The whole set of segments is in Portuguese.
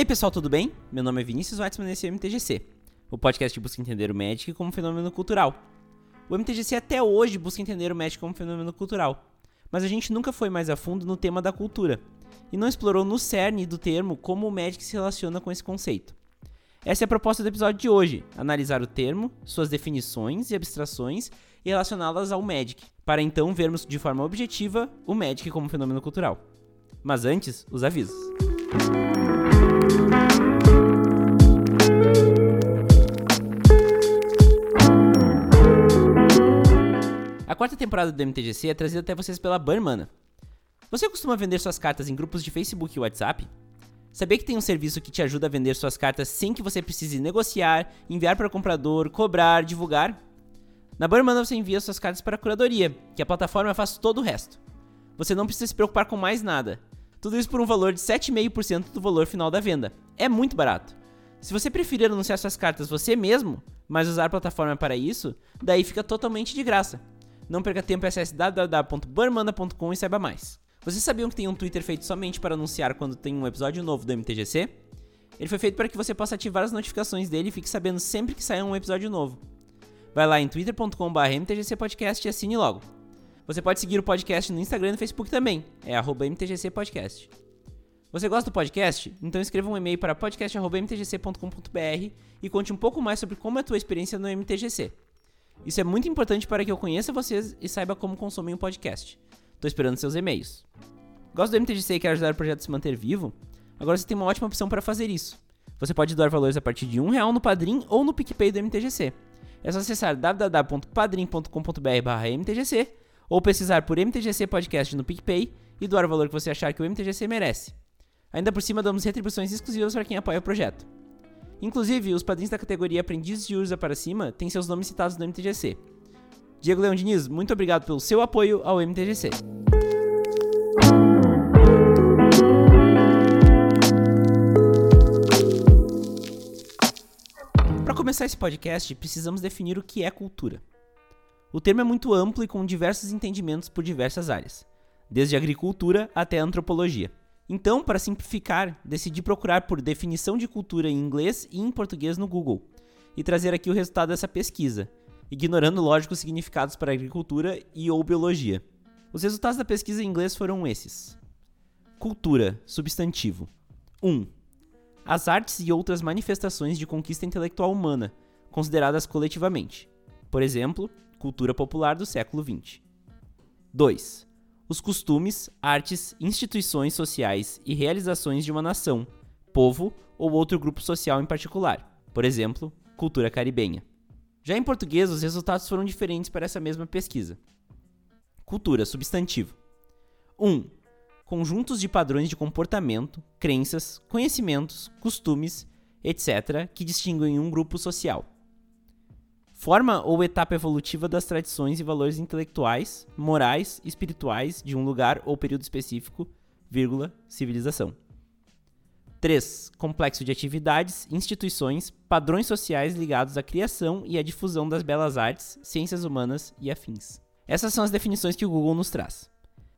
Aí pessoal, tudo bem? Meu nome é Vinícius Weitzman e esse é o MTGC, o podcast que busca entender o Magic como fenômeno cultural. O MTGC até hoje busca entender o Magic como fenômeno cultural, mas a gente nunca foi mais a fundo no tema da cultura, e não explorou no cerne do termo como o Magic se relaciona com esse conceito. Essa é a proposta do episódio de hoje: analisar o termo, suas definições e abstrações e relacioná-las ao Magic, para então vermos de forma objetiva o Magic como fenômeno cultural. Mas antes, os avisos. Quarta temporada do MTGC é trazida até vocês pela Burmana. Você costuma vender suas cartas em grupos de Facebook e WhatsApp? Sabia que tem um serviço que te ajuda a vender suas cartas sem que você precise negociar, enviar para o comprador, cobrar, divulgar? Na Burmana você envia suas cartas para a curadoria, que a plataforma faz todo o resto. Você não precisa se preocupar com mais nada. Tudo isso por um valor de 7,5% do valor final da venda. É muito barato. Se você preferir anunciar suas cartas você mesmo, mas usar a plataforma para isso, daí fica totalmente de graça. Não perca tempo, acesse www.burmana.com e saiba mais. Vocês sabiam que tem um Twitter feito somente para anunciar quando tem um episódio novo do MTGC? Ele foi feito para que você possa ativar as notificações dele e fique sabendo sempre que sair um episódio novo. Vai lá em twitter.com.br mtgcpodcast e assine logo. Você pode seguir o podcast no Instagram e no Facebook também, é mtgcpodcast. Você gosta do podcast? Então escreva um e-mail para podcast.mtgc.com.br e conte um pouco mais sobre como é a tua experiência no MTGC. Isso é muito importante para que eu conheça vocês e saiba como consumir um podcast. Tô esperando seus e-mails. Gosta do MTGC e quer ajudar o projeto a se manter vivo? Agora você tem uma ótima opção para fazer isso. Você pode doar valores a partir de um real no Padrim ou no PicPay do MTGC. É só acessar www.padrim.com.br/mtgc ou pesquisar por MTGC Podcast no PicPay e doar o valor que você achar que o MTGC merece. Ainda por cima, damos retribuições exclusivas para quem apoia o projeto. Inclusive, os padrinhos da categoria Aprendizes de Urza para cima têm seus nomes citados no MTGC. Diego Leão Diniz, muito obrigado pelo seu apoio ao MTGC. Para começar esse podcast, precisamos definir o que é cultura. O termo é muito amplo e com diversos entendimentos por diversas áreas, desde agricultura até antropologia. Então, para simplificar, decidi procurar por definição de cultura em inglês e em português no Google e trazer aqui o resultado dessa pesquisa, ignorando lógicos significados para agricultura e ou biologia. Os resultados da pesquisa em inglês foram esses: Cultura, substantivo. 1. Um, as artes e outras manifestações de conquista intelectual humana, consideradas coletivamente. Por exemplo, cultura popular do século XX. 2. Os costumes, artes, instituições sociais e realizações de uma nação, povo ou outro grupo social em particular. Por exemplo, cultura caribenha. Já em português, os resultados foram diferentes para essa mesma pesquisa. Cultura, substantivo. 1. Um, conjuntos de padrões de comportamento, crenças, conhecimentos, costumes, etc., que distinguem um grupo social forma ou etapa evolutiva das tradições e valores intelectuais, morais, espirituais de um lugar ou período específico, vírgula, civilização. 3. Complexo de atividades, instituições, padrões sociais ligados à criação e à difusão das belas artes, ciências humanas e afins. Essas são as definições que o Google nos traz.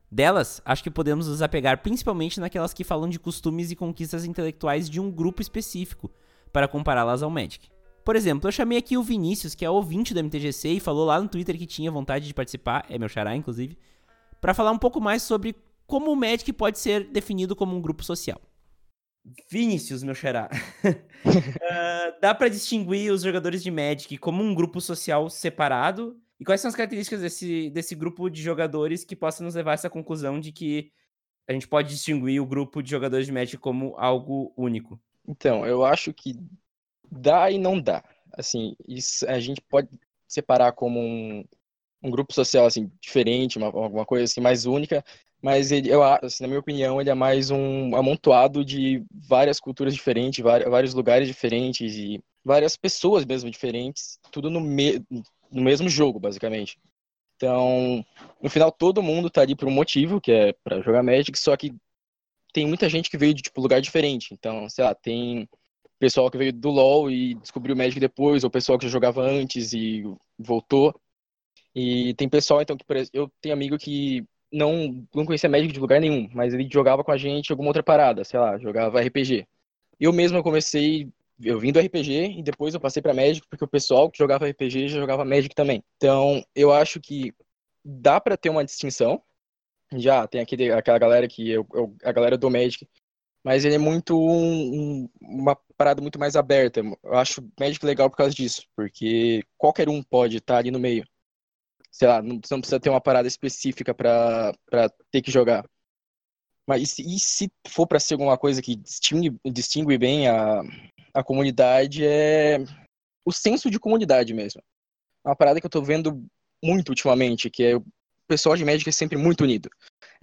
Delas, acho que podemos nos apegar principalmente naquelas que falam de costumes e conquistas intelectuais de um grupo específico, para compará-las ao Magic. Por exemplo, eu chamei aqui o Vinícius, que é ouvinte do MTGC e falou lá no Twitter que tinha vontade de participar, é meu xará, inclusive, para falar um pouco mais sobre como o Magic pode ser definido como um grupo social. Vinícius, meu xará. uh, dá para distinguir os jogadores de Magic como um grupo social separado? E quais são as características desse, desse grupo de jogadores que possam nos levar a essa conclusão de que a gente pode distinguir o grupo de jogadores de Magic como algo único? Então, eu acho que dá e não dá. Assim, isso a gente pode separar como um, um grupo social assim diferente, uma, alguma coisa assim mais única, mas ele, eu, assim, na minha opinião, ele é mais um amontoado de várias culturas diferentes, vários lugares diferentes e várias pessoas mesmo diferentes, tudo no, me, no mesmo jogo, basicamente. Então, no final, todo mundo tá ali por um motivo, que é para jogar Magic, só que tem muita gente que veio de tipo lugar diferente. Então, sei lá, tem pessoal que veio do LoL e descobriu o Magic depois, ou pessoal que já jogava antes e voltou. E tem pessoal, então, que eu tenho amigo que não, não conhecia Magic de lugar nenhum, mas ele jogava com a gente alguma outra parada, sei lá, jogava RPG. Eu mesmo comecei eu vim do RPG e depois eu passei para Magic porque o pessoal que jogava RPG já jogava Magic também. Então, eu acho que dá para ter uma distinção. Já tem aquele, aquela galera que eu, eu, a galera do Magic, mas ele é muito um, uma parada muito mais aberta. Eu acho Magic legal por causa disso, porque qualquer um pode estar ali no meio. Sei lá, não, não precisa ter uma parada específica para ter que jogar. Mas e se for para ser alguma coisa que distingue, distingue bem a, a comunidade é o senso de comunidade mesmo. É uma parada que eu tô vendo muito ultimamente, que é o pessoal de médica é sempre muito unido.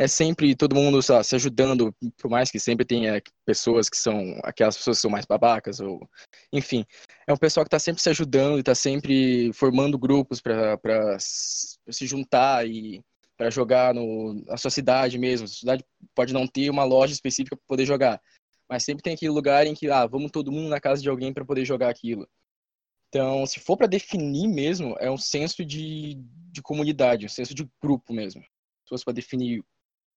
É sempre todo mundo se ajudando, por mais que sempre tenha pessoas que são aquelas pessoas que são mais babacas ou enfim, é um pessoal que está sempre se ajudando e está sempre formando grupos para se juntar e para jogar no, na sua cidade mesmo. A cidade pode não ter uma loja específica para poder jogar, mas sempre tem aquele lugar em que, ah, vamos todo mundo na casa de alguém para poder jogar aquilo. Então, se for para definir mesmo, é um senso de, de comunidade, um senso de grupo mesmo. Se fosse para definir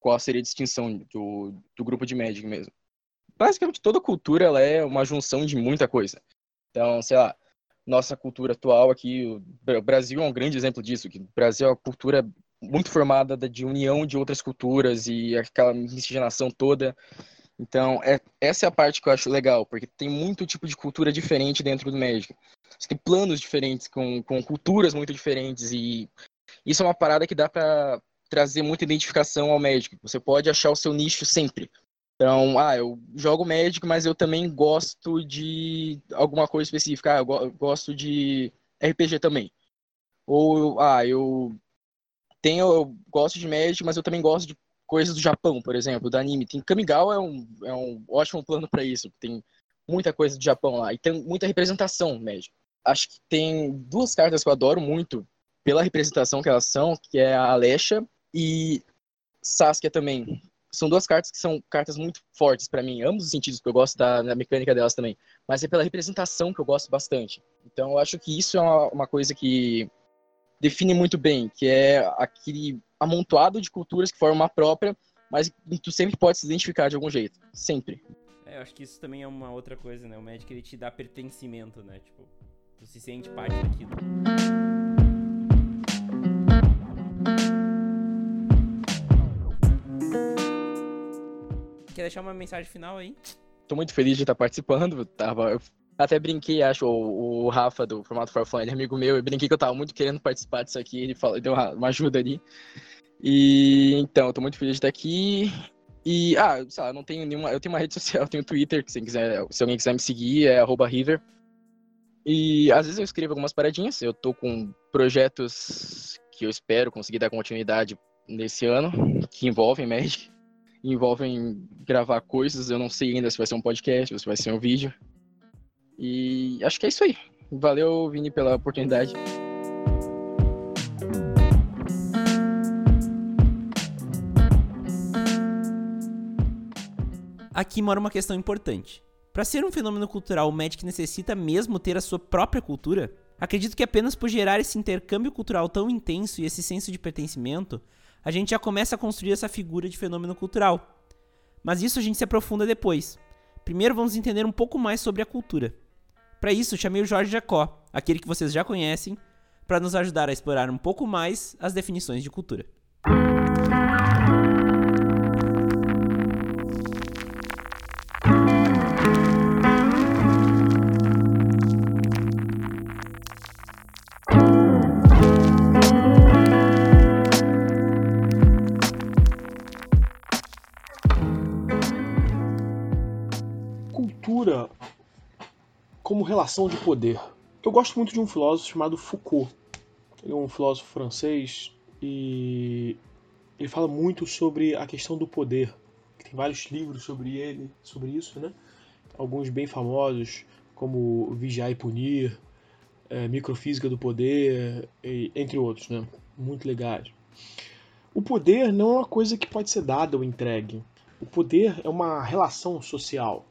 qual seria a distinção do, do grupo de Magic mesmo. Basicamente, toda cultura ela é uma junção de muita coisa. Então, sei lá, nossa cultura atual aqui, o Brasil é um grande exemplo disso, que o Brasil é uma cultura muito formada de união de outras culturas e aquela miscigenação toda. Então, é, essa é a parte que eu acho legal, porque tem muito tipo de cultura diferente dentro do Magic. Você tem planos diferentes, com, com culturas muito diferentes, e isso é uma parada que dá para trazer muita identificação ao Magic. Você pode achar o seu nicho sempre. Então, ah, eu jogo Magic, mas eu também gosto de alguma coisa específica. Ah, eu, gosto de RPG também. Ou, ah, eu tenho, eu gosto de Magic, mas eu também gosto de coisas do Japão, por exemplo, do anime. Tem Kamigawa é um, é um ótimo plano para isso. Tem muita coisa do Japão lá. E tem muita representação médica. Acho que tem duas cartas que eu adoro muito pela representação que elas são, que é a Alesha e Saskia também. São duas cartas que são cartas muito fortes para mim, ambos os sentidos, porque eu gosto da, da, mecânica delas também. Mas é pela representação que eu gosto bastante. Então eu acho que isso é uma, uma coisa que define muito bem, que é aquele amontoado de culturas que formam uma própria, mas tu sempre pode se identificar de algum jeito. Sempre. É, eu acho que isso também é uma outra coisa, né? O Magic ele te dá pertencimento, né? Tipo, tu se sente parte daquilo. Quer deixar uma mensagem final aí? Tô muito feliz de estar participando. Tava, eu até brinquei, acho, o, o Rafa do Formato Farfã, ele é amigo meu, eu brinquei que eu tava muito querendo participar disso aqui, ele falou, deu uma, ajuda ali. E então, eu tô muito feliz de estar aqui. E, ah, sei lá, não tenho nenhuma. Eu tenho uma rede social, eu tenho Twitter, que se, quiser, se alguém quiser me seguir, é River. E às vezes eu escrevo algumas paradinhas, eu tô com projetos que eu espero conseguir dar continuidade nesse ano, que envolvem Magic, envolvem gravar coisas, eu não sei ainda se vai ser um podcast ou se vai ser um vídeo. E acho que é isso aí. Valeu, Vini, pela oportunidade. Aqui mora uma questão importante. Para ser um fenômeno cultural, o Magic necessita mesmo ter a sua própria cultura? Acredito que apenas por gerar esse intercâmbio cultural tão intenso e esse senso de pertencimento, a gente já começa a construir essa figura de fenômeno cultural. Mas isso a gente se aprofunda depois. Primeiro vamos entender um pouco mais sobre a cultura. Para isso, chamei o Jorge Jacó, aquele que vocês já conhecem, para nos ajudar a explorar um pouco mais as definições de cultura. Como relação de poder. Eu gosto muito de um filósofo chamado Foucault. Ele é um filósofo francês e ele fala muito sobre a questão do poder. Tem vários livros sobre ele, sobre isso, né? Alguns bem famosos, como Vigiar e Punir, é, Microfísica do Poder, e, entre outros, né? Muito legais. O poder não é uma coisa que pode ser dada ou entregue. O poder é uma relação social,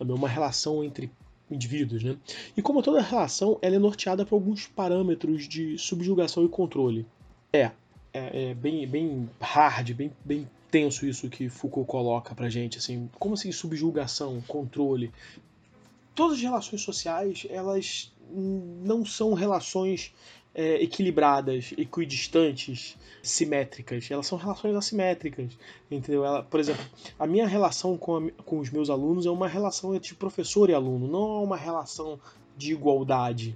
uma relação entre indivíduos, né? E como toda relação, ela é norteada por alguns parâmetros de subjugação e controle. É, é, é bem, bem hard, bem, bem tenso isso que Foucault coloca pra gente, assim, como assim subjugação, controle? todas as relações sociais, elas não são relações é, equilibradas, equidistantes, simétricas. Elas são relações assimétricas, entendeu? Ela, por exemplo, a minha relação com, a, com os meus alunos é uma relação entre professor e aluno, não é uma relação de igualdade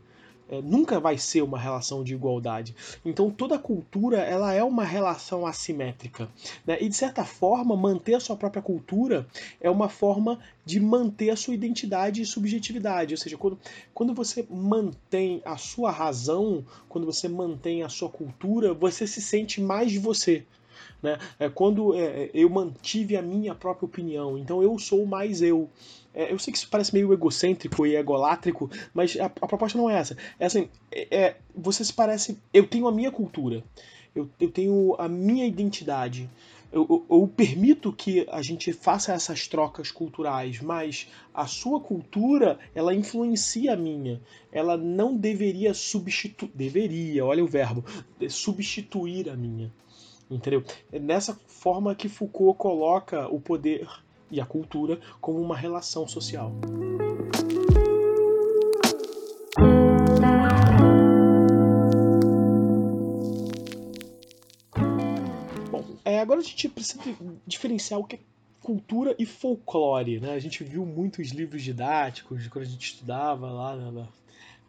é, nunca vai ser uma relação de igualdade. Então toda cultura ela é uma relação assimétrica. Né? E de certa forma, manter a sua própria cultura é uma forma de manter a sua identidade e subjetividade. Ou seja, quando, quando você mantém a sua razão, quando você mantém a sua cultura, você se sente mais de você. Né? É, quando é, eu mantive a minha própria opinião, então eu sou mais eu. É, eu sei que isso parece meio egocêntrico e egolátrico, mas a, a proposta não é essa. É assim, é, é, você se parece. Eu tenho a minha cultura, eu, eu tenho a minha identidade. Eu, eu, eu, permito que a gente faça essas trocas culturais, mas a sua cultura ela influencia a minha. Ela não deveria substituir, deveria, olha o verbo, substituir a minha. Entendeu? É nessa forma que Foucault coloca o poder e a cultura como uma relação social. Bom, é, agora a gente precisa diferenciar o que é cultura e folclore. Né? A gente viu muitos livros didáticos quando a gente estudava lá na,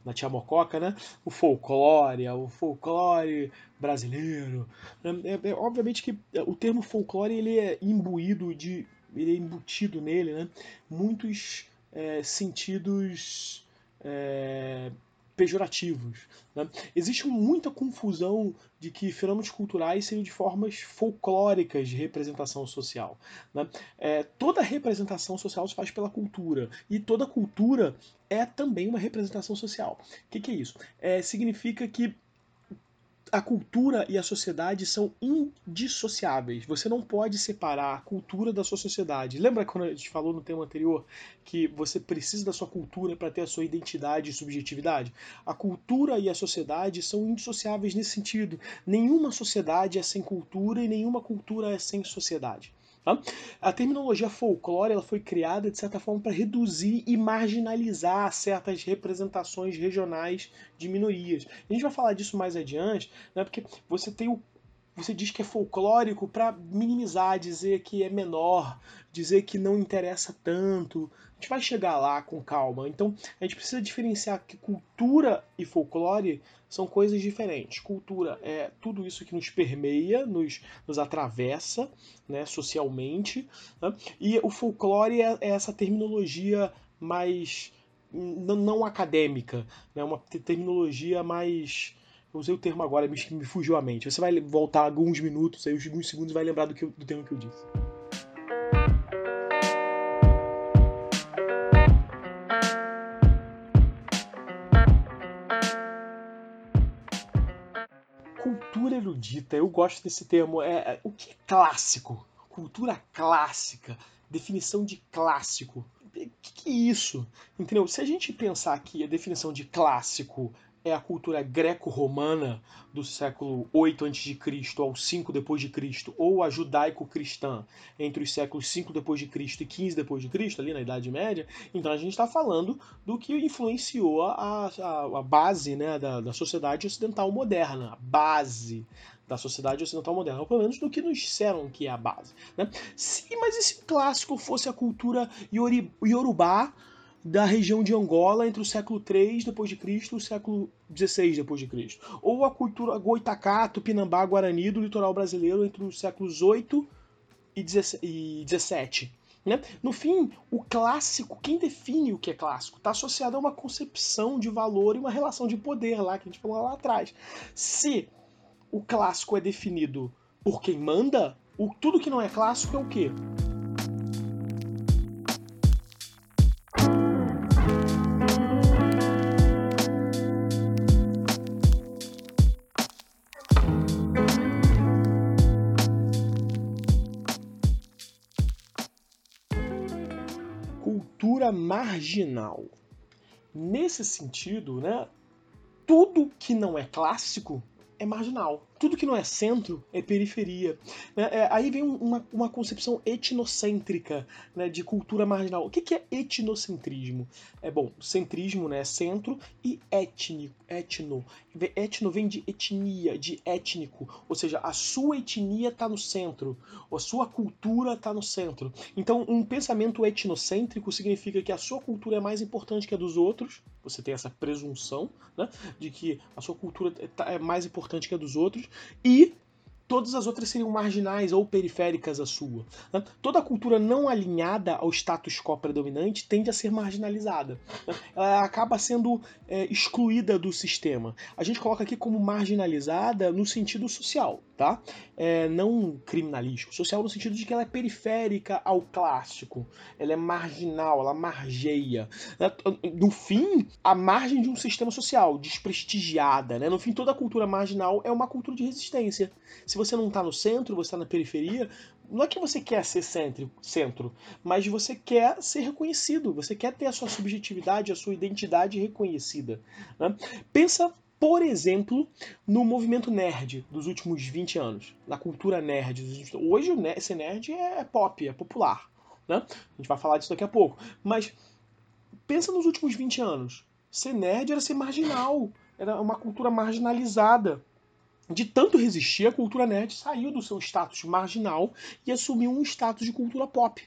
na Tia Mococa, né? O folclore, o folclore brasileiro. Né? É, é, obviamente que o termo folclore ele é imbuído de ele é embutido nele, né? Muitos é, sentidos é, pejorativos. Né? Existe muita confusão de que fenômenos culturais seriam de formas folclóricas de representação social. Né? É, toda representação social se faz pela cultura, e toda cultura é também uma representação social. O que, que é isso? É, significa que a cultura e a sociedade são indissociáveis. Você não pode separar a cultura da sua sociedade. Lembra quando a gente falou no tema anterior que você precisa da sua cultura para ter a sua identidade e subjetividade? A cultura e a sociedade são indissociáveis nesse sentido. Nenhuma sociedade é sem cultura e nenhuma cultura é sem sociedade. Tá? A terminologia folclore ela foi criada de certa forma para reduzir e marginalizar certas representações regionais de minorias. A gente vai falar disso mais adiante, né, porque você tem o você diz que é folclórico para minimizar, dizer que é menor, dizer que não interessa tanto. Gente vai chegar lá com calma. Então, a gente precisa diferenciar que cultura e folclore são coisas diferentes. Cultura é tudo isso que nos permeia, nos, nos atravessa né, socialmente. Né? E o folclore é, é essa terminologia mais não, não acadêmica, né? uma terminologia mais eu usei o termo agora, me, me fugiu a mente. Você vai voltar alguns minutos, aí alguns segundos vai lembrar do, que, do termo que eu disse. Cultura erudita, eu gosto desse termo. É, é, o que é clássico? Cultura clássica, definição de clássico. O que, que é isso? Entendeu? Se a gente pensar aqui a definição de clássico é a cultura greco-romana do século 8 a.C. ao 5 depois de Cristo, ou a judaico-cristã entre os séculos 5 depois de Cristo e 15 depois de Cristo, ali na Idade Média, então a gente está falando do que influenciou a, a, a base né, da, da sociedade ocidental moderna, a base da sociedade ocidental moderna, ou pelo menos do que nos disseram que é a base. Né? Sim, mas e se o clássico fosse a cultura iorubá da região de Angola entre o século 3 depois de Cristo e o século 16 depois de Cristo, ou a cultura Goitacá, Tupinambá, Guarani do litoral brasileiro entre os séculos 8 e 17. Né? No fim, o clássico, quem define o que é clássico, está associado a uma concepção de valor e uma relação de poder lá que a gente falou lá atrás. Se o clássico é definido por quem manda, o, tudo que não é clássico é o quê? Marginal. Nesse sentido, né, tudo que não é clássico é marginal. Tudo que não é centro é periferia. Né? É, aí vem uma, uma concepção etnocêntrica né, de cultura marginal. O que, que é etnocentrismo? É bom, centrismo né, é centro e étnico, etno. Etno vem de etnia, de étnico, ou seja, a sua etnia está no centro, a sua cultura está no centro. Então, um pensamento etnocêntrico significa que a sua cultura é mais importante que a dos outros, você tem essa presunção né, de que a sua cultura é, é mais importante que a dos outros, e todas as outras seriam marginais ou periféricas à sua. Né? Toda cultura não alinhada ao status quo predominante tende a ser marginalizada. Né? Ela acaba sendo é, excluída do sistema. A gente coloca aqui como marginalizada no sentido social, tá? É, não criminalístico. Social no sentido de que ela é periférica ao clássico. Ela é marginal, ela margeia. Né? No fim, a margem de um sistema social, desprestigiada. Né? No fim, toda cultura marginal é uma cultura de resistência. Se você não está no centro, você está na periferia, não é que você quer ser centro, centro, mas você quer ser reconhecido, você quer ter a sua subjetividade, a sua identidade reconhecida. Né? Pensa, por exemplo, no movimento nerd dos últimos 20 anos, na cultura nerd. Hoje esse nerd é pop, é popular. Né? A gente vai falar disso daqui a pouco. Mas pensa nos últimos 20 anos. Ser nerd era ser marginal, era uma cultura marginalizada de tanto resistir, a cultura nerd saiu do seu status marginal e assumiu um status de cultura pop.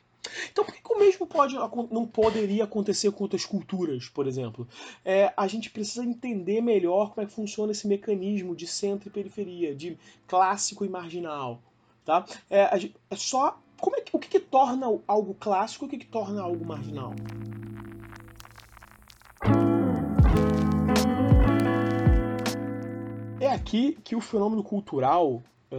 Então, por que, que o mesmo pode, não poderia acontecer com outras culturas, por exemplo? É, a gente precisa entender melhor como é que funciona esse mecanismo de centro e periferia, de clássico e marginal. Tá? É, é só. Como é que, o que, que torna algo clássico e o que, que torna algo marginal? É aqui que o fenômeno cultural, é,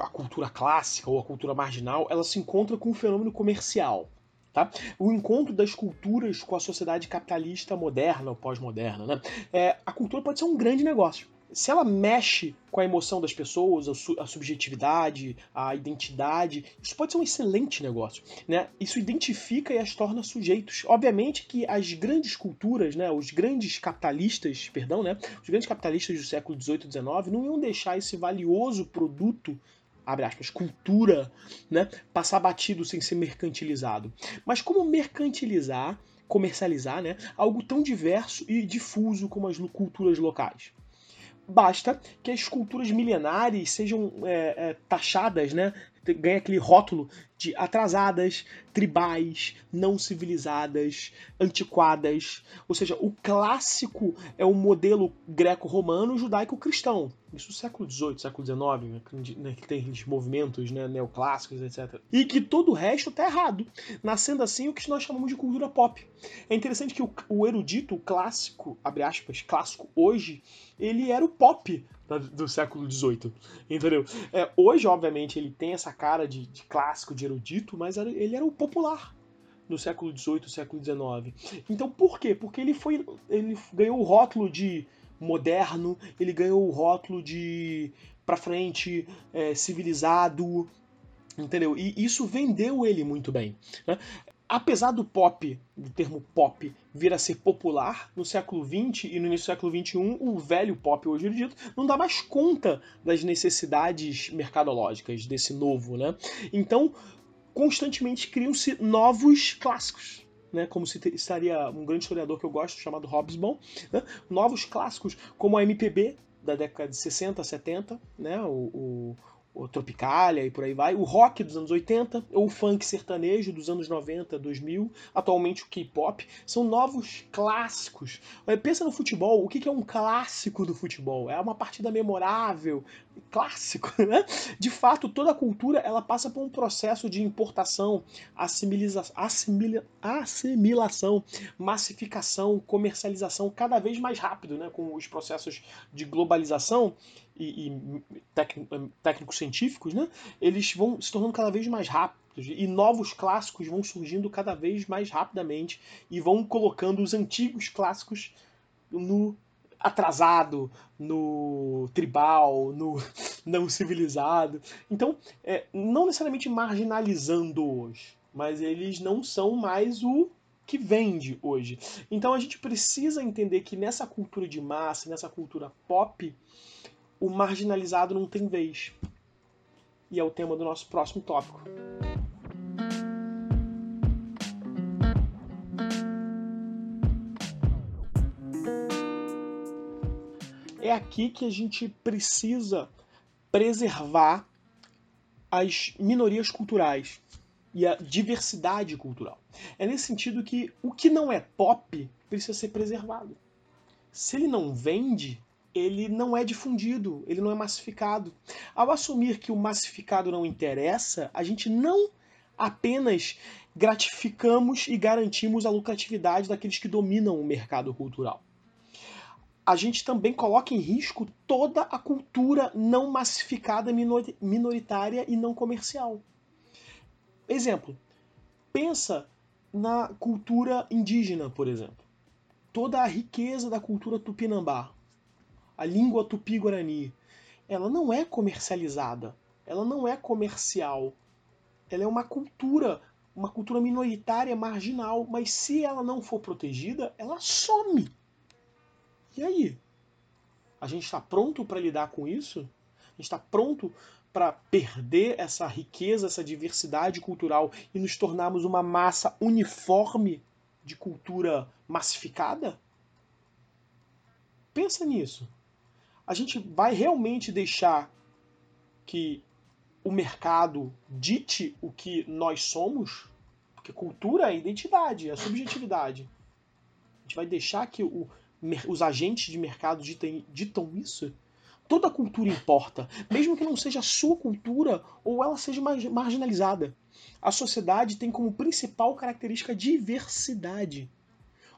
a cultura clássica ou a cultura marginal, ela se encontra com o fenômeno comercial. Tá? O encontro das culturas com a sociedade capitalista moderna ou pós-moderna. Né? É, a cultura pode ser um grande negócio se ela mexe com a emoção das pessoas, a, su a, subjetividade, a identidade, isso pode ser um excelente negócio. Né? Isso identifica e as torna sujeitos. Obviamente que as grandes culturas, né, os grandes capitalistas, perdão, né, os grandes capitalistas do século XVIII e XIX não iam deixar esse valioso produto abre aspas, cultura, né, passar batido sem ser mercantilizado. Mas como mercantilizar, comercializar, né, algo tão diverso e difuso como as culturas locais? Basta que as culturas milenares sejam é, é, taxadas, né? Ganha aquele rótulo de atrasadas, tribais, não civilizadas, antiquadas. Ou seja, o clássico é o modelo greco-romano, judaico-cristão. Isso no século XVIII, século XIX, né, que tem movimentos né, neoclássicos, etc. E que todo o resto está errado, nascendo assim o que nós chamamos de cultura pop. É interessante que o, o erudito, o clássico, abre aspas, clássico hoje, ele era o pop do século XVIII, entendeu? É, hoje, obviamente, ele tem essa cara de, de clássico, de erudito, mas era, ele era o popular no século XVIII, século XIX. Então, por quê? Porque ele foi, ele ganhou o rótulo de moderno, ele ganhou o rótulo de para frente, é, civilizado, entendeu? E isso vendeu ele muito bem. Né? Apesar do pop, do termo pop, vir a ser popular no século XX e no início do século XXI, o velho pop, hoje dito, não dá mais conta das necessidades mercadológicas desse novo, né? Então, constantemente criam-se novos clássicos. Né, como se estaria um grande historiador que eu gosto, chamado Hobsbawm, né, novos clássicos, como a MPB da década de 60, 70, né, o, o o Tropicália e por aí vai, o rock dos anos 80, ou o funk sertanejo dos anos 90, 2000, atualmente o K-pop, são novos clássicos. Pensa no futebol, o que é um clássico do futebol? É uma partida memorável, clássico, né? De fato, toda a cultura ela passa por um processo de importação, assimila assimila assimilação, massificação, comercialização cada vez mais rápido, né? Com os processos de globalização e, e técnicos científicos, né, eles vão se tornando cada vez mais rápidos e novos clássicos vão surgindo cada vez mais rapidamente e vão colocando os antigos clássicos no atrasado, no tribal, no não civilizado. Então, é, não necessariamente marginalizando-os, mas eles não são mais o que vende hoje. Então a gente precisa entender que nessa cultura de massa, nessa cultura pop, o marginalizado não tem vez. E é o tema do nosso próximo tópico. É aqui que a gente precisa preservar as minorias culturais e a diversidade cultural. É nesse sentido que o que não é pop precisa ser preservado. Se ele não vende, ele não é difundido, ele não é massificado. Ao assumir que o massificado não interessa, a gente não apenas gratificamos e garantimos a lucratividade daqueles que dominam o mercado cultural. A gente também coloca em risco toda a cultura não massificada, minoritária e não comercial. Exemplo, pensa na cultura indígena, por exemplo. Toda a riqueza da cultura tupinambá, a língua tupi-guarani, ela não é comercializada, ela não é comercial. Ela é uma cultura, uma cultura minoritária, marginal, mas se ela não for protegida, ela some. E aí? A gente está pronto para lidar com isso? A gente está pronto para perder essa riqueza, essa diversidade cultural e nos tornarmos uma massa uniforme de cultura massificada? Pensa nisso. A gente vai realmente deixar que o mercado dite o que nós somos? Porque cultura é identidade, é subjetividade. A gente vai deixar que o, os agentes de mercado ditem, ditam isso? Toda cultura importa, mesmo que não seja a sua cultura ou ela seja marginalizada. A sociedade tem como principal característica diversidade.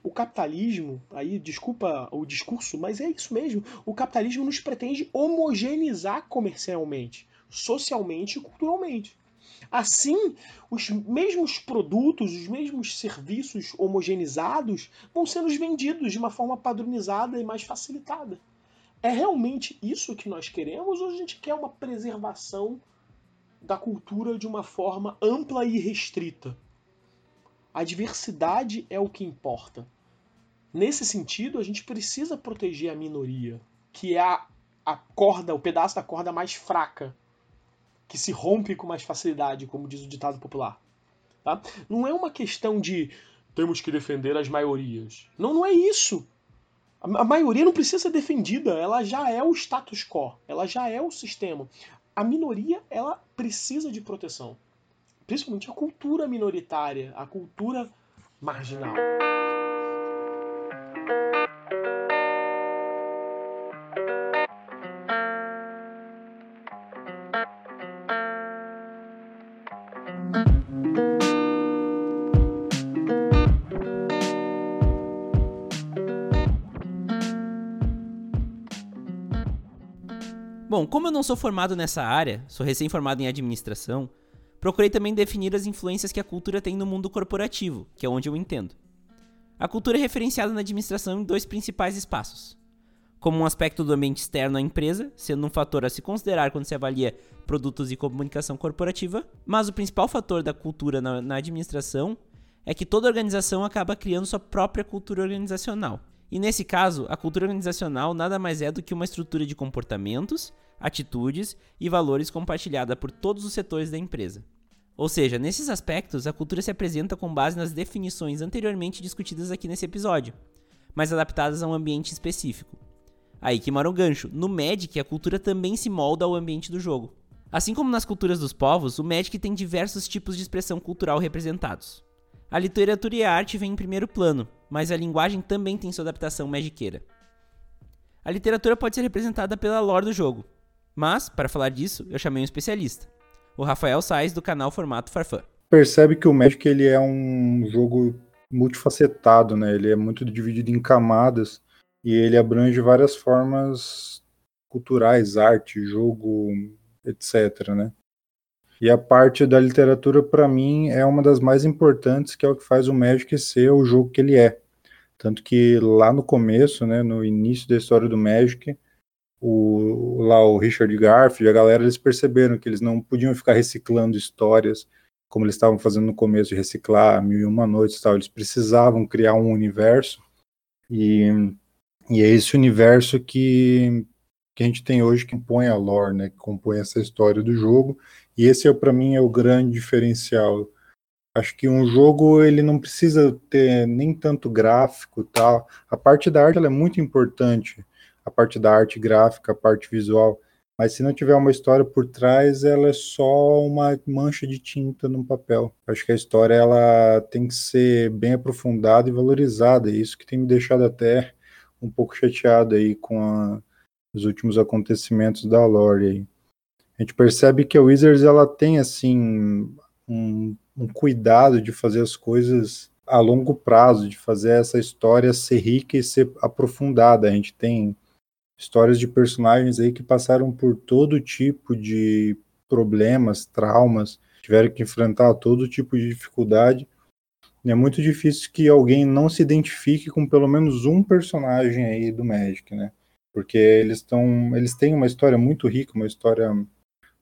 O capitalismo, aí desculpa o discurso, mas é isso mesmo. O capitalismo nos pretende homogeneizar comercialmente, socialmente e culturalmente. Assim, os mesmos produtos, os mesmos serviços homogeneizados vão sendo vendidos de uma forma padronizada e mais facilitada. É realmente isso que nós queremos ou a gente quer uma preservação da cultura de uma forma ampla e restrita? A diversidade é o que importa. Nesse sentido, a gente precisa proteger a minoria, que é a, a corda, o pedaço da corda mais fraca, que se rompe com mais facilidade, como diz o ditado popular. Tá? Não é uma questão de temos que defender as maiorias. Não, não é isso. A maioria não precisa ser defendida, ela já é o status quo, ela já é o sistema. A minoria, ela precisa de proteção. Principalmente a cultura minoritária, a cultura marginal. Bom, como eu não sou formado nessa área, sou recém-formado em administração, procurei também definir as influências que a cultura tem no mundo corporativo, que é onde eu entendo. A cultura é referenciada na administração em dois principais espaços. Como um aspecto do ambiente externo à empresa, sendo um fator a se considerar quando se avalia produtos e comunicação corporativa, mas o principal fator da cultura na, na administração é que toda organização acaba criando sua própria cultura organizacional. E nesse caso, a cultura organizacional nada mais é do que uma estrutura de comportamentos atitudes e valores compartilhada por todos os setores da empresa. Ou seja, nesses aspectos, a cultura se apresenta com base nas definições anteriormente discutidas aqui nesse episódio, mas adaptadas a um ambiente específico. Aí que mora o gancho. No Magic, a cultura também se molda ao ambiente do jogo. Assim como nas culturas dos povos, o Magic tem diversos tipos de expressão cultural representados. A literatura e a arte vêm em primeiro plano, mas a linguagem também tem sua adaptação magiqueira. A literatura pode ser representada pela lore do jogo, mas, para falar disso, eu chamei um especialista, o Rafael Sainz, do canal Formato Farfã. Percebe que o Magic ele é um jogo multifacetado, né? Ele é muito dividido em camadas e ele abrange várias formas culturais, arte, jogo, etc, né? E a parte da literatura, para mim, é uma das mais importantes, que é o que faz o Magic ser o jogo que ele é. Tanto que lá no começo, né, no início da história do Magic, o, lá o Richard Garfield, a galera, eles perceberam que eles não podiam ficar reciclando histórias como eles estavam fazendo no começo de reciclar Mil e Uma Noites e tal, eles precisavam criar um universo e, e é esse universo que, que a gente tem hoje que compõe a lore, né, que compõe essa história do jogo. E esse é para mim é o grande diferencial. Acho que um jogo ele não precisa ter nem tanto gráfico, tal. A parte da arte é muito importante, a parte da arte gráfica, a parte visual. Mas se não tiver uma história por trás, ela é só uma mancha de tinta no papel. Acho que a história ela tem que ser bem aprofundada e valorizada. E isso que tem me deixado até um pouco chateado aí com a, os últimos acontecimentos da lore. A gente percebe que a Wizards ela tem assim um, um cuidado de fazer as coisas a longo prazo, de fazer essa história ser rica e ser aprofundada. A gente tem histórias de personagens aí que passaram por todo tipo de problemas, traumas, tiveram que enfrentar todo tipo de dificuldade. É muito difícil que alguém não se identifique com pelo menos um personagem aí do Magic, né? porque eles estão, eles têm uma história muito rica, uma história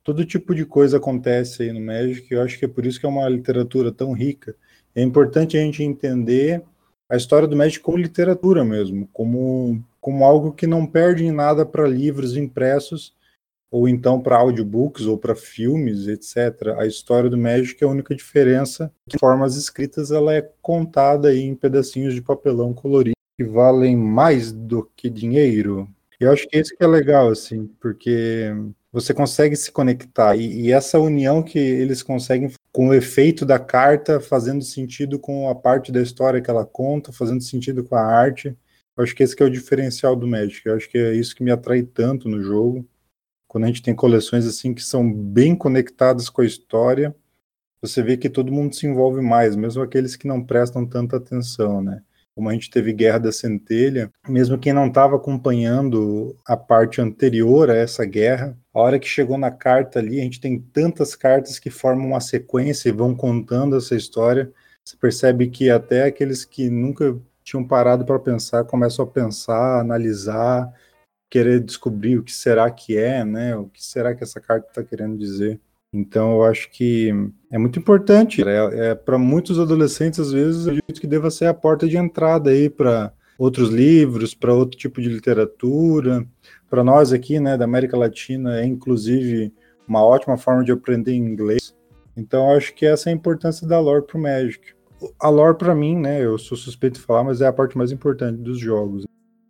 todo tipo de coisa acontece aí no Magic, eu acho que é por isso que é uma literatura tão rica. É importante a gente entender a história do Magic como literatura mesmo, como, como algo que não perde em nada para livros impressos, ou então para audiobooks, ou para filmes, etc. A história do Magic é a única diferença que, formas escritas, ela é contada em pedacinhos de papelão colorido que valem mais do que dinheiro. Eu acho que isso que é legal, assim, porque você consegue se conectar e, e, essa união que eles conseguem com o efeito da carta fazendo sentido com a parte da história que ela conta, fazendo sentido com a arte. Eu acho que esse que é o diferencial do Magic. Eu acho que é isso que me atrai tanto no jogo. Quando a gente tem coleções assim que são bem conectadas com a história, você vê que todo mundo se envolve mais, mesmo aqueles que não prestam tanta atenção, né? Como a gente teve Guerra da Centelha, mesmo quem não estava acompanhando a parte anterior a essa guerra, a hora que chegou na carta ali, a gente tem tantas cartas que formam uma sequência e vão contando essa história. Você percebe que até aqueles que nunca tinham parado para pensar começam a pensar, a analisar, querer descobrir o que será que é, né? O que será que essa carta está querendo dizer. Então, eu acho que é muito importante. É, é para muitos adolescentes, às vezes, eu acredito que deva ser a porta de entrada aí para outros livros, para outro tipo de literatura. Para nós aqui, né, da América Latina, é inclusive uma ótima forma de aprender inglês. Então, eu acho que essa é a importância da lore para o Magic. A lore, para mim, né, eu sou suspeito de falar, mas é a parte mais importante dos jogos.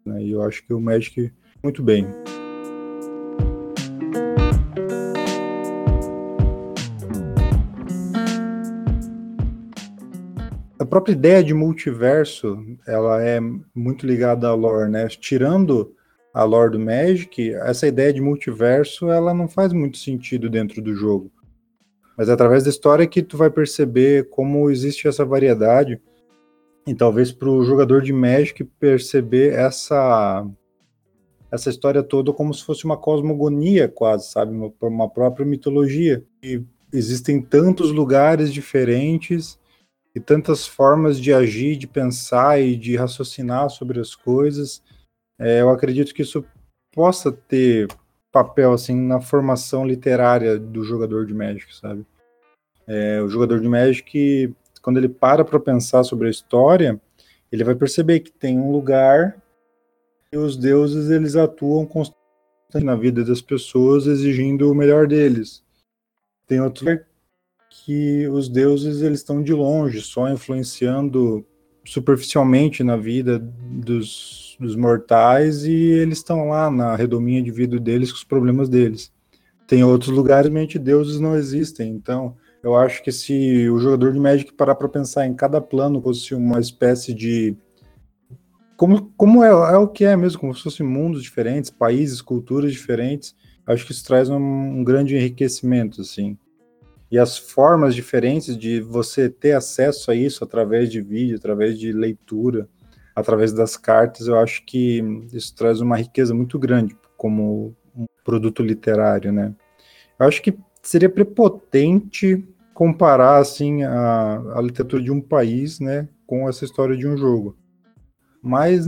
Né, e eu acho que o Magic muito bem. Própria ideia de multiverso, ela é muito ligada à lore, né? Tirando a lore do Magic, essa ideia de multiverso, ela não faz muito sentido dentro do jogo. Mas é através da história que tu vai perceber como existe essa variedade e talvez para o jogador de Magic perceber essa essa história toda como se fosse uma cosmogonia quase, sabe, uma, uma própria mitologia. E existem tantos lugares diferentes e tantas formas de agir, de pensar e de raciocinar sobre as coisas. É, eu acredito que isso possa ter papel assim na formação literária do jogador de Magic, sabe? É, o jogador de Magic, quando ele para para pensar sobre a história, ele vai perceber que tem um lugar e os deuses eles atuam constantemente na vida das pessoas, exigindo o melhor deles. Tem outro lugar que os deuses eles estão de longe, só influenciando superficialmente na vida dos, dos mortais e eles estão lá na redominha de vida deles com os problemas deles. Tem outros lugares onde deuses não existem, então eu acho que se o jogador de Magic parar para pensar em cada plano fosse uma espécie de como, como é, é, o que é mesmo, como se fossem mundos diferentes, países, culturas diferentes, acho que isso traz um, um grande enriquecimento, assim e as formas diferentes de você ter acesso a isso através de vídeo, através de leitura, através das cartas, eu acho que isso traz uma riqueza muito grande como um produto literário, né? Eu acho que seria prepotente comparar assim a, a literatura de um país, né, com essa história de um jogo, mas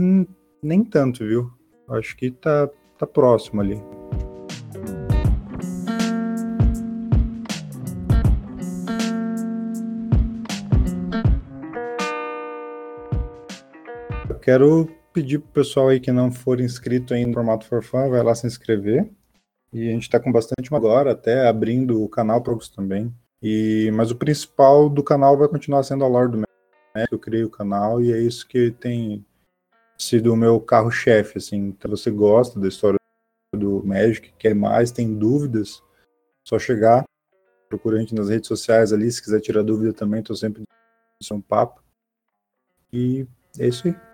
nem tanto, viu? Acho que tá tá próximo ali. Quero pedir pro pessoal aí que não for inscrito ainda no Formato for Fun, vai lá se inscrever. E a gente está com bastante agora, até abrindo o canal para outros também. E, mas o principal do canal vai continuar sendo a lore do Magic. Eu criei o canal e é isso que tem sido o meu carro-chefe. Assim. Então, você gosta da história do Magic, quer mais, tem dúvidas, só chegar, procura a gente nas redes sociais ali. Se quiser tirar dúvida também, estou sempre um papo. E é isso aí.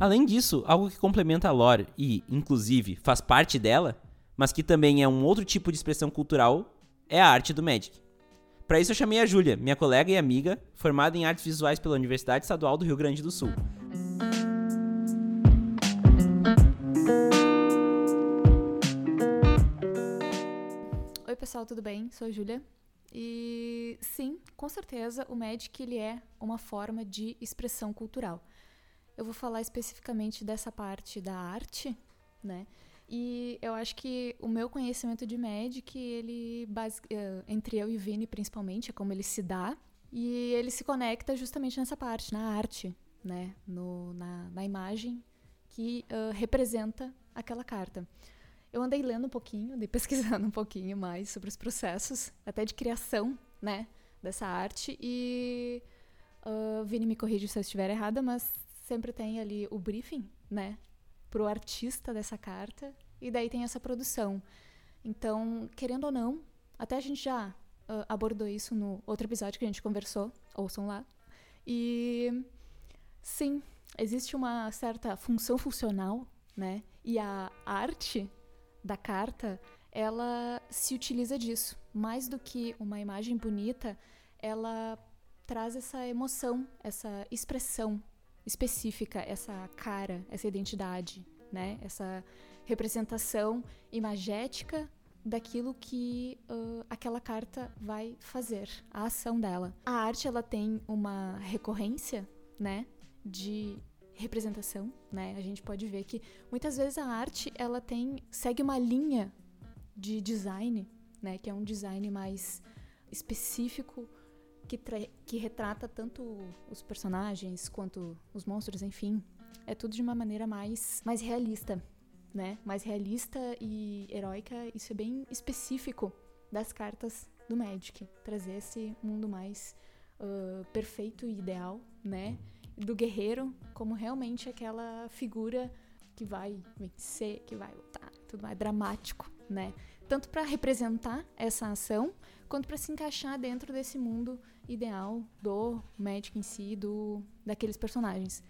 Além disso, algo que complementa a lore e, inclusive, faz parte dela, mas que também é um outro tipo de expressão cultural, é a arte do Magic. Para isso eu chamei a Júlia, minha colega e amiga, formada em artes visuais pela Universidade Estadual do Rio Grande do Sul. Oi pessoal, tudo bem? Sou a Júlia. E sim, com certeza o Magic ele é uma forma de expressão cultural. Eu vou falar especificamente dessa parte da arte, né? E eu acho que o meu conhecimento de Magic, ele, base, uh, entre eu e Vini principalmente, é como ele se dá. E ele se conecta justamente nessa parte, na arte, né? No, na, na imagem que uh, representa aquela carta. Eu andei lendo um pouquinho, andei pesquisando um pouquinho mais sobre os processos, até de criação, né? Dessa arte. E uh, Vini me corrige se eu estiver errada, mas sempre tem ali o briefing, né? para o artista dessa carta, e daí tem essa produção. Então, querendo ou não, até a gente já uh, abordou isso no outro episódio que a gente conversou, ouçam lá. E sim, existe uma certa função funcional, né? E a arte da carta, ela se utiliza disso. Mais do que uma imagem bonita, ela traz essa emoção, essa expressão específica essa cara, essa identidade, né? Essa representação imagética daquilo que uh, aquela carta vai fazer, a ação dela. A arte ela tem uma recorrência, né, de representação, né? A gente pode ver que muitas vezes a arte ela tem segue uma linha de design, né, que é um design mais específico que, que retrata tanto os personagens quanto os monstros, enfim. É tudo de uma maneira mais, mais realista, né? Mais realista e heróica. Isso é bem específico das cartas do Magic. Trazer esse mundo mais uh, perfeito e ideal, né? Do guerreiro como realmente aquela figura que vai vencer, que vai lutar, tudo mais dramático, né? Tanto para representar essa ação, quanto para se encaixar dentro desse mundo ideal do Magic em si, do daqueles personagens.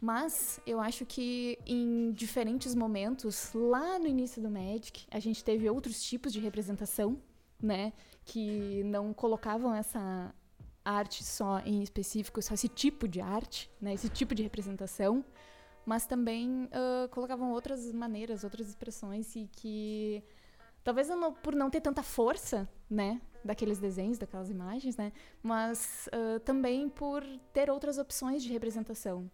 Mas eu acho que em diferentes momentos, lá no início do Magic, a gente teve outros tipos de representação, né? Que não colocavam essa arte só em específico, só esse tipo de arte, né? Esse tipo de representação. Mas também uh, colocavam outras maneiras, outras expressões e que talvez não, por não ter tanta força, né? Daqueles desenhos, daquelas imagens, né? Mas uh, também por ter outras opções de representação.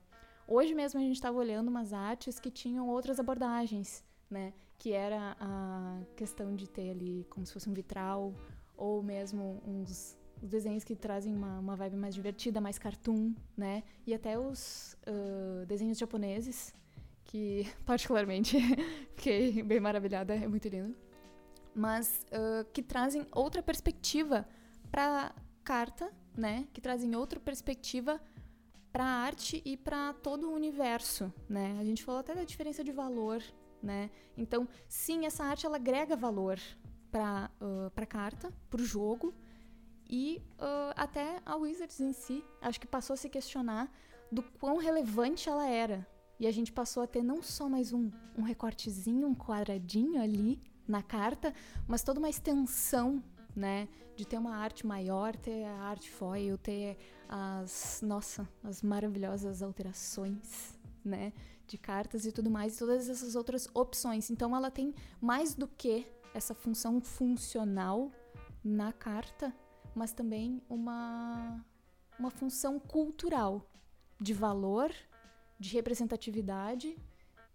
Hoje mesmo a gente estava olhando umas artes que tinham outras abordagens, né? Que era a questão de ter ali como se fosse um vitral ou mesmo uns os desenhos que trazem uma, uma vibe mais divertida, mais cartoon, né? E até os uh, desenhos japoneses, que particularmente fiquei bem maravilhada, é muito lindo mas uh, que trazem outra perspectiva para carta, né? Que trazem outra perspectiva para arte e para todo o universo, né? A gente falou até da diferença de valor, né? Então, sim, essa arte ela agrega valor para uh, para carta, para o jogo e uh, até a Wizards em si, acho que passou a se questionar do quão relevante ela era. E a gente passou a ter não só mais um, um recortezinho, um quadradinho ali, na carta, mas toda uma extensão, né? De ter uma arte maior, ter a arte foil, ter as, nossa, as maravilhosas alterações, né? De cartas e tudo mais, e todas essas outras opções. Então ela tem mais do que essa função funcional na carta, mas também uma, uma função cultural de valor, de representatividade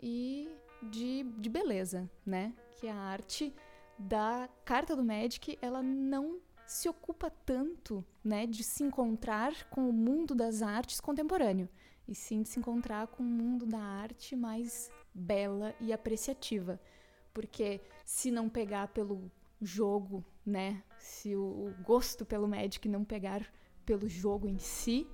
e de, de beleza, né? Que a arte da carta do Magic, ela não se ocupa tanto, né, de se encontrar com o mundo das artes contemporâneo, e sim de se encontrar com o mundo da arte mais bela e apreciativa. Porque se não pegar pelo jogo, né, se o, gosto pelo Magic não pegar pelo jogo em si,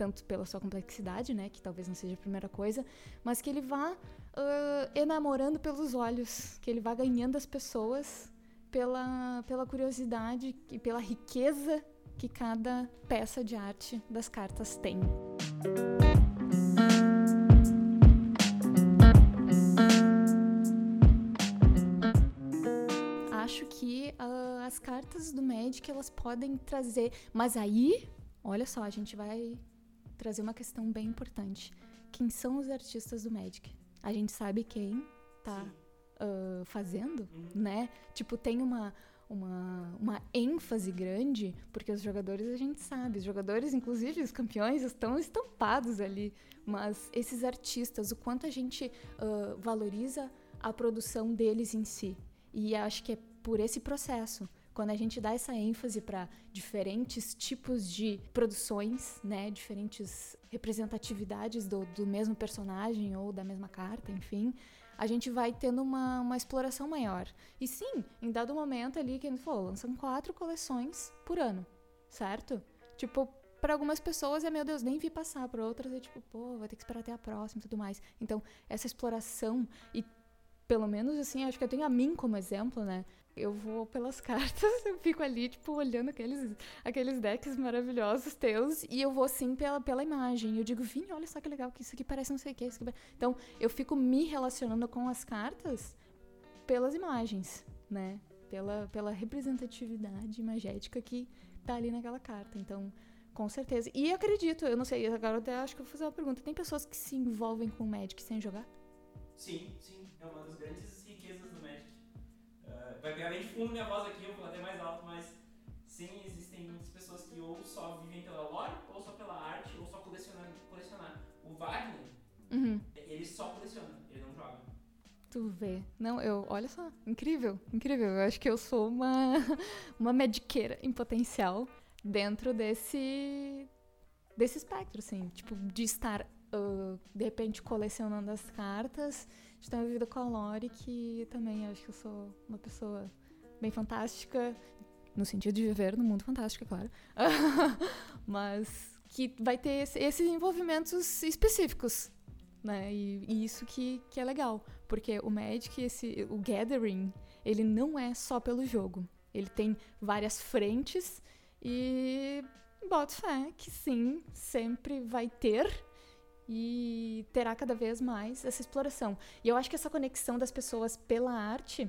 tanto pela sua complexidade, né, que talvez não seja a primeira coisa, mas que ele vá uh, enamorando pelos olhos, que ele vá ganhando as pessoas pela, pela curiosidade e pela riqueza que cada peça de arte das cartas tem. Acho que uh, as cartas do Magic elas podem trazer, mas aí, olha só, a gente vai trazer uma questão bem importante. Quem são os artistas do Magic? A gente sabe quem tá uh, fazendo, uhum. né? Tipo, tem uma, uma, uma ênfase grande, porque os jogadores a gente sabe, os jogadores, inclusive os campeões, estão estampados ali. Mas esses artistas, o quanto a gente uh, valoriza a produção deles em si. E acho que é por esse processo quando a gente dá essa ênfase para diferentes tipos de produções, né, diferentes representatividades do, do mesmo personagem ou da mesma carta, enfim, a gente vai tendo uma, uma exploração maior. E sim, em dado momento ali, que falou, lançam quatro coleções por ano, certo? Tipo, para algumas pessoas é, meu Deus, nem vi passar, para outras é tipo, pô, vai ter que esperar até a próxima e tudo mais. Então, essa exploração, e pelo menos assim, acho que eu tenho a mim como exemplo, né? Eu vou pelas cartas, eu fico ali, tipo, olhando aqueles, aqueles decks maravilhosos teus, e eu vou, assim, pela, pela imagem. Eu digo, Vini, olha só que legal, que isso aqui parece não sei o que. Isso aqui... Então, eu fico me relacionando com as cartas pelas imagens, né? Pela, pela representatividade imagética que tá ali naquela carta. Então, com certeza. E acredito, eu não sei, agora eu até acho que eu vou fazer uma pergunta. Tem pessoas que se envolvem com o Magic sem jogar? Sim, sim. É uma das grandes vai pegar bem de fundo minha voz aqui, eu vou até mais alto, mas sim, existem muitas pessoas que ou só vivem pela lore, ou só pela arte, ou só colecionar. colecionar. O Wagner, uhum. ele só coleciona, ele não joga. Tu vê. Não, eu. Olha só, incrível, incrível. Eu acho que eu sou uma, uma mediqueira em potencial dentro desse. desse espectro, assim. Tipo, de estar, uh, de repente, colecionando as cartas de ter uma vida com a Lori, que também acho que eu sou uma pessoa bem fantástica, no sentido de viver no mundo fantástico, é claro. Mas que vai ter esse, esses envolvimentos específicos, né? E, e, isso que, que é legal, porque o Magic, esse, o Gathering, ele não é só pelo jogo. Ele tem várias frentes e boto fé que sim, sempre vai ter e terá cada vez mais essa exploração. E eu acho que essa conexão das pessoas pela arte,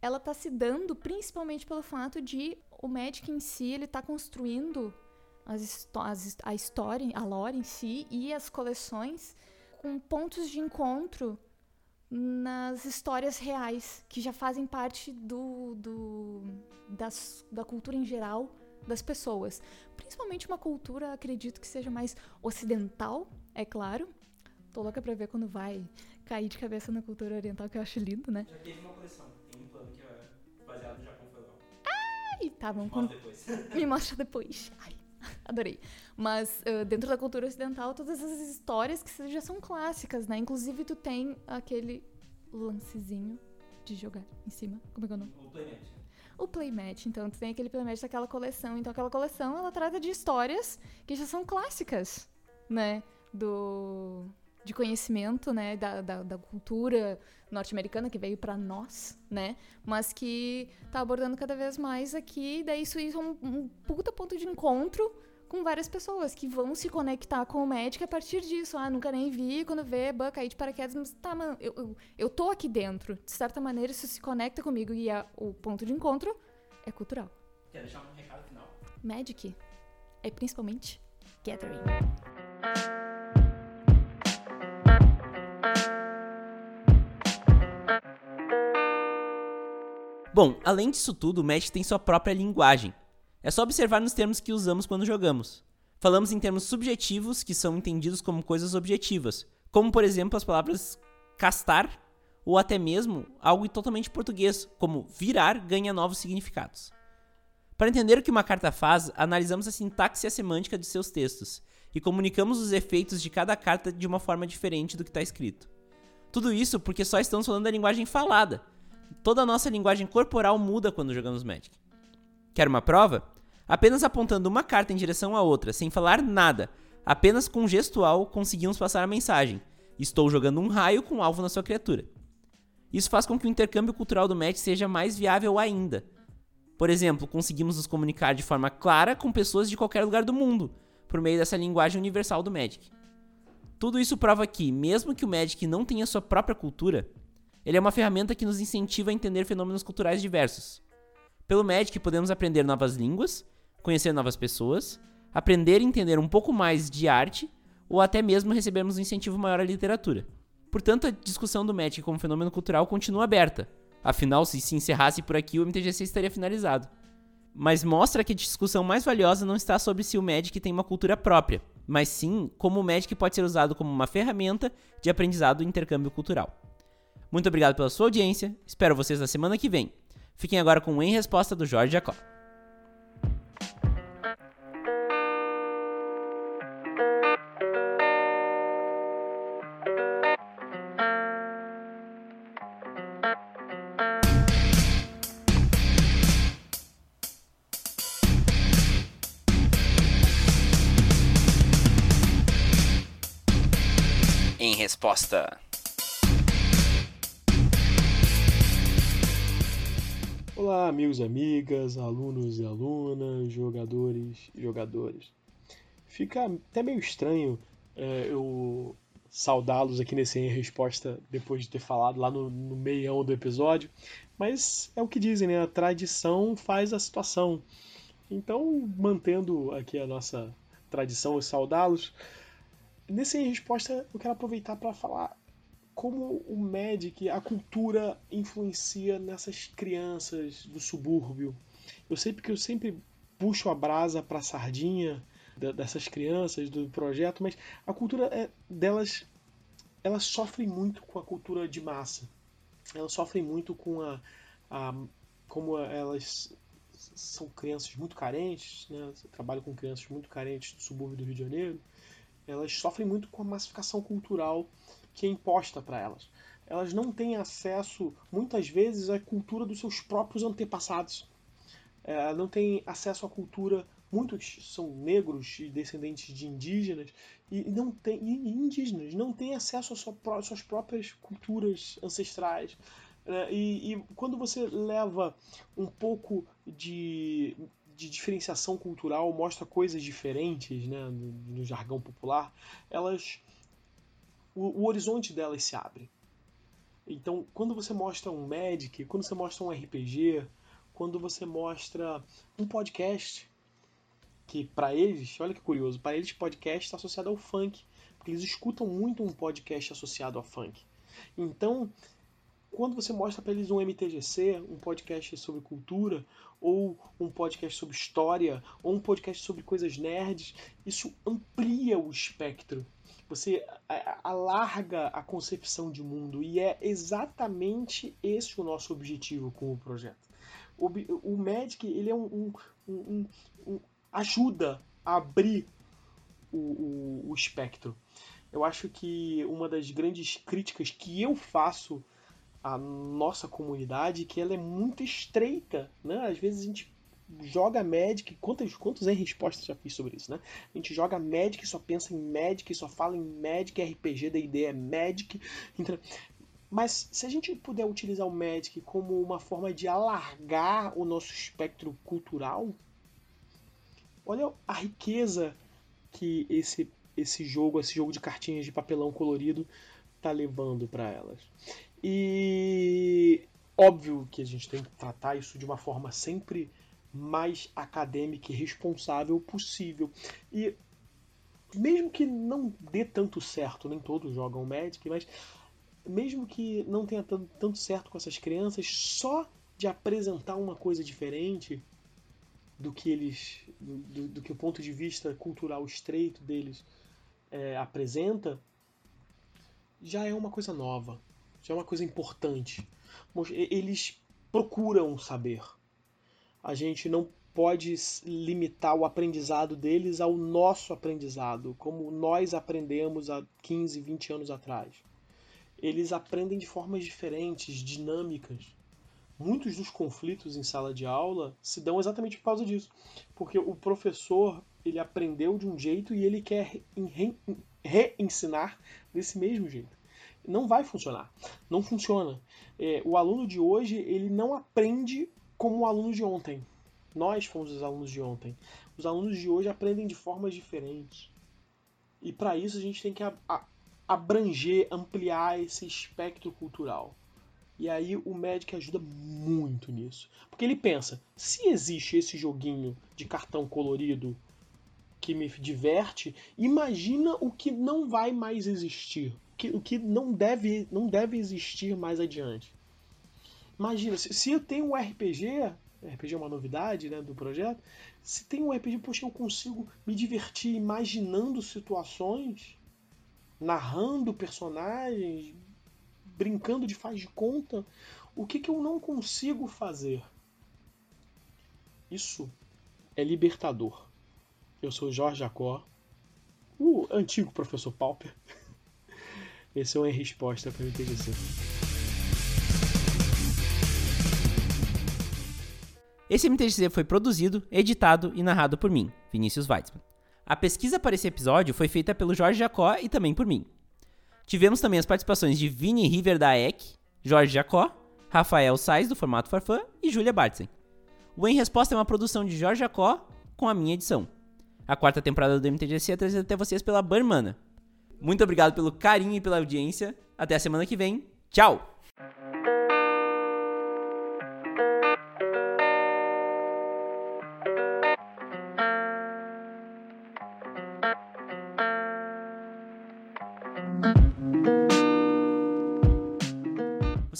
ela está se dando principalmente pelo fato de o Magic em si, ele está construindo as, as, a história, a lore em si e as coleções com pontos de encontro nas histórias reais, que já fazem parte do, do das, da cultura em geral das pessoas. Principalmente uma cultura, acredito que seja mais ocidental, é claro. Tô louca pra ver quando vai cair de cabeça na cultura oriental, que eu acho lindo, né? Já teve uma coleção, tem um plano que é baseado no Japão, legal. Ai, tá, vamos... Me mostra depois. Me mostra depois. Ai, adorei. Mas uh, dentro da cultura ocidental, todas essas histórias que já são clássicas, né? Inclusive, tu tem aquele lancezinho de jogar em cima. Como é que é o nome? O Playmatch. O Playmatch, então, tu tem aquele Playmatch daquela coleção. Então, aquela coleção, ela trata de histórias que já são clássicas, né? Do de conhecimento, né, da, da, da cultura norte-americana que veio para nós, né, mas que está abordando cada vez mais aqui, daí isso, isso é um, um puta ponto de encontro com várias pessoas que vão se conectar com o médico a partir disso. Ah, nunca nem vi, quando vê, bah, cair de paraquedas, mas tá, mano, eu, eu, eu tô aqui dentro. De certa maneira, isso se conecta comigo e o ponto de encontro é cultural. Quer deixar um recado final? Magic é principalmente gathering. Bom, além disso tudo, o Magic tem sua própria linguagem. É só observar nos termos que usamos quando jogamos. Falamos em termos subjetivos, que são entendidos como coisas objetivas, como por exemplo as palavras castar ou até mesmo algo totalmente português, como virar ganha novos significados. Para entender o que uma carta faz, analisamos a sintaxe e a semântica de seus textos e comunicamos os efeitos de cada carta de uma forma diferente do que está escrito. Tudo isso porque só estamos falando da linguagem falada. Toda a nossa linguagem corporal muda quando jogamos Magic. Quer uma prova? Apenas apontando uma carta em direção à outra, sem falar nada, apenas com gestual conseguimos passar a mensagem: Estou jogando um raio com alvo na sua criatura. Isso faz com que o intercâmbio cultural do Magic seja mais viável ainda. Por exemplo, conseguimos nos comunicar de forma clara com pessoas de qualquer lugar do mundo, por meio dessa linguagem universal do Magic. Tudo isso prova que, mesmo que o Magic não tenha sua própria cultura, ele é uma ferramenta que nos incentiva a entender fenômenos culturais diversos. Pelo Magic podemos aprender novas línguas, conhecer novas pessoas, aprender e entender um pouco mais de arte ou até mesmo recebermos um incentivo maior à literatura. Portanto, a discussão do Magic como fenômeno cultural continua aberta. Afinal, se se encerrasse por aqui, o MTGC estaria finalizado. Mas mostra que a discussão mais valiosa não está sobre se o Magic tem uma cultura própria, mas sim como o Magic pode ser usado como uma ferramenta de aprendizado e intercâmbio cultural. Muito obrigado pela sua audiência, espero vocês na semana que vem. Fiquem agora com o Em Resposta do Jorge Jacó. Em resposta. Olá, amigos e amigas, alunos e alunas, jogadores e jogadores. Fica até meio estranho é, eu saudá-los aqui nesse em resposta depois de ter falado lá no, no meião do episódio, mas é o que dizem, né? A tradição faz a situação. Então, mantendo aqui a nossa tradição e saudá-los, nesse em resposta eu quero aproveitar para falar como o Magic, a cultura influencia nessas crianças do subúrbio. Eu sei porque eu sempre puxo a brasa para a sardinha dessas crianças do projeto, mas a cultura é, delas elas sofrem muito com a cultura de massa. Elas sofrem muito com a, a como elas são crianças muito carentes, né? Eu trabalho com crianças muito carentes do subúrbio do Rio de Janeiro. Elas sofrem muito com a massificação cultural que é imposta para elas. Elas não têm acesso, muitas vezes, à cultura dos seus próprios antepassados. É, não têm acesso à cultura. Muitos são negros e descendentes de indígenas e não tem e indígenas não têm acesso às suas próprias culturas ancestrais. É, e, e quando você leva um pouco de de diferenciação cultural, mostra coisas diferentes, né, no, no jargão popular, elas o, o horizonte delas se abre. Então, quando você mostra um Magic, quando você mostra um RPG, quando você mostra um podcast, que para eles, olha que curioso, para eles podcast está associado ao funk, porque eles escutam muito um podcast associado ao funk. Então, quando você mostra para eles um MTGC, um podcast sobre cultura, ou um podcast sobre história, ou um podcast sobre coisas nerds, isso amplia o espectro você alarga a concepção de mundo e é exatamente esse o nosso objetivo com o projeto. O, o Magic ele é um, um, um, um ajuda a abrir o, o, o espectro. Eu acho que uma das grandes críticas que eu faço à nossa comunidade é que ela é muito estreita, né? Às vezes a gente joga Magic, quantos, quantos em respostas já fiz sobre isso, né? A gente joga Magic, só pensa em Magic, só fala em Magic, RPG, da ideia é Magic. Mas se a gente puder utilizar o Magic como uma forma de alargar o nosso espectro cultural, olha a riqueza que esse, esse jogo, esse jogo de cartinhas de papelão colorido, tá levando para elas. E óbvio que a gente tem que tratar isso de uma forma sempre mais acadêmica e responsável possível. E mesmo que não dê tanto certo, nem todos jogam Magic, mas mesmo que não tenha tanto, certo com essas crianças, só de apresentar uma coisa diferente do que eles, do, do, do que o ponto de vista cultural estreito deles é, apresenta, já é uma coisa nova, Isso é uma coisa importante. Eles procuram saber. A gente não pode limitar o aprendizado deles ao nosso aprendizado, como nós aprendemos há 15, 20 anos atrás. Eles aprendem de formas diferentes, dinâmicas. Muitos dos conflitos em sala de aula se dão exatamente por causa disso, porque o professor ele aprendeu de um jeito e ele quer reensinar desse mesmo jeito. Não vai funcionar, não funciona. É, o aluno de hoje ele não aprende como o aluno de ontem nós fomos os alunos de ontem. Os alunos de hoje aprendem de formas diferentes. E para isso a gente tem que abranger, ampliar esse espectro cultural. E aí o Magic ajuda muito nisso. Porque ele pensa, se existe esse joguinho de cartão colorido que me diverte, imagina o que não vai mais existir. O que não deve, não deve existir mais adiante. Imagina, se eu tenho um RPG, RPG é uma novidade né, do projeto. Se tem um RPG, poxa, eu consigo me divertir imaginando situações, narrando personagens, brincando de faz de conta. O que, que eu não consigo fazer? Isso é libertador. Eu sou Jorge Jacó, o antigo professor Pauper. Esse é uma resposta para o MTGC. Esse MTGC foi produzido, editado e narrado por mim, Vinícius Weitzman. A pesquisa para esse episódio foi feita pelo Jorge Jacó e também por mim. Tivemos também as participações de Vini River da EC, Jorge Jacó, Rafael Sais do Formato Farfã e Julia Bartzen. O Em Resposta é uma produção de Jorge Jacó com a minha edição. A quarta temporada do MTGC é trazida até vocês pela Barmana. Muito obrigado pelo carinho e pela audiência. Até a semana que vem. Tchau!